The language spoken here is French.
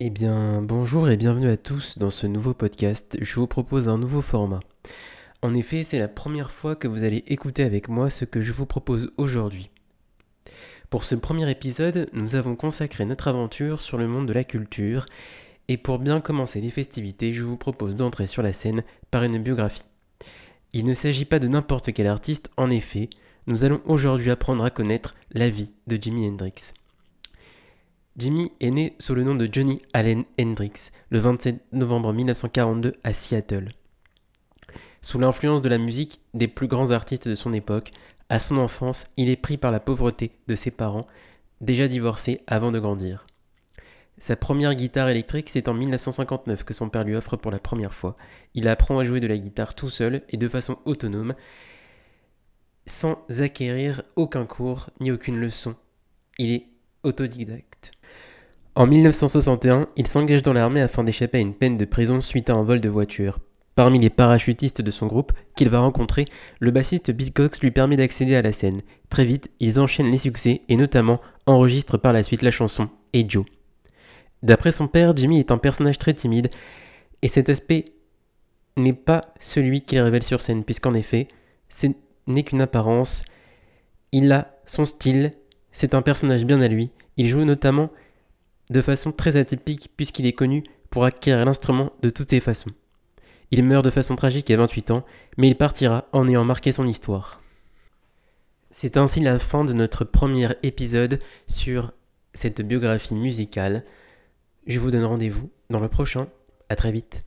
Eh bien, bonjour et bienvenue à tous dans ce nouveau podcast. Je vous propose un nouveau format. En effet, c'est la première fois que vous allez écouter avec moi ce que je vous propose aujourd'hui. Pour ce premier épisode, nous avons consacré notre aventure sur le monde de la culture, et pour bien commencer les festivités, je vous propose d'entrer sur la scène par une biographie. Il ne s'agit pas de n'importe quel artiste, en effet, nous allons aujourd'hui apprendre à connaître la vie de Jimi Hendrix. Jimmy est né sous le nom de Johnny Allen Hendrix le 27 novembre 1942 à Seattle. Sous l'influence de la musique des plus grands artistes de son époque, à son enfance, il est pris par la pauvreté de ses parents, déjà divorcés avant de grandir. Sa première guitare électrique, c'est en 1959 que son père lui offre pour la première fois. Il apprend à jouer de la guitare tout seul et de façon autonome, sans acquérir aucun cours ni aucune leçon. Il est autodidacte. En 1961, il s'engage dans l'armée afin d'échapper à une peine de prison suite à un vol de voiture. Parmi les parachutistes de son groupe qu'il va rencontrer, le bassiste Bill Cox lui permet d'accéder à la scène. Très vite, ils enchaînent les succès et notamment enregistrent par la suite la chanson Hey Joe. D'après son père, Jimmy est un personnage très timide et cet aspect n'est pas celui qu'il révèle sur scène puisqu'en effet, ce n'est qu'une apparence. Il a son style, c'est un personnage bien à lui. Il joue notamment de façon très atypique puisqu'il est connu pour acquérir l'instrument de toutes ses façons. Il meurt de façon tragique à 28 ans, mais il partira en ayant marqué son histoire. C'est ainsi la fin de notre premier épisode sur cette biographie musicale. Je vous donne rendez-vous dans le prochain. À très vite.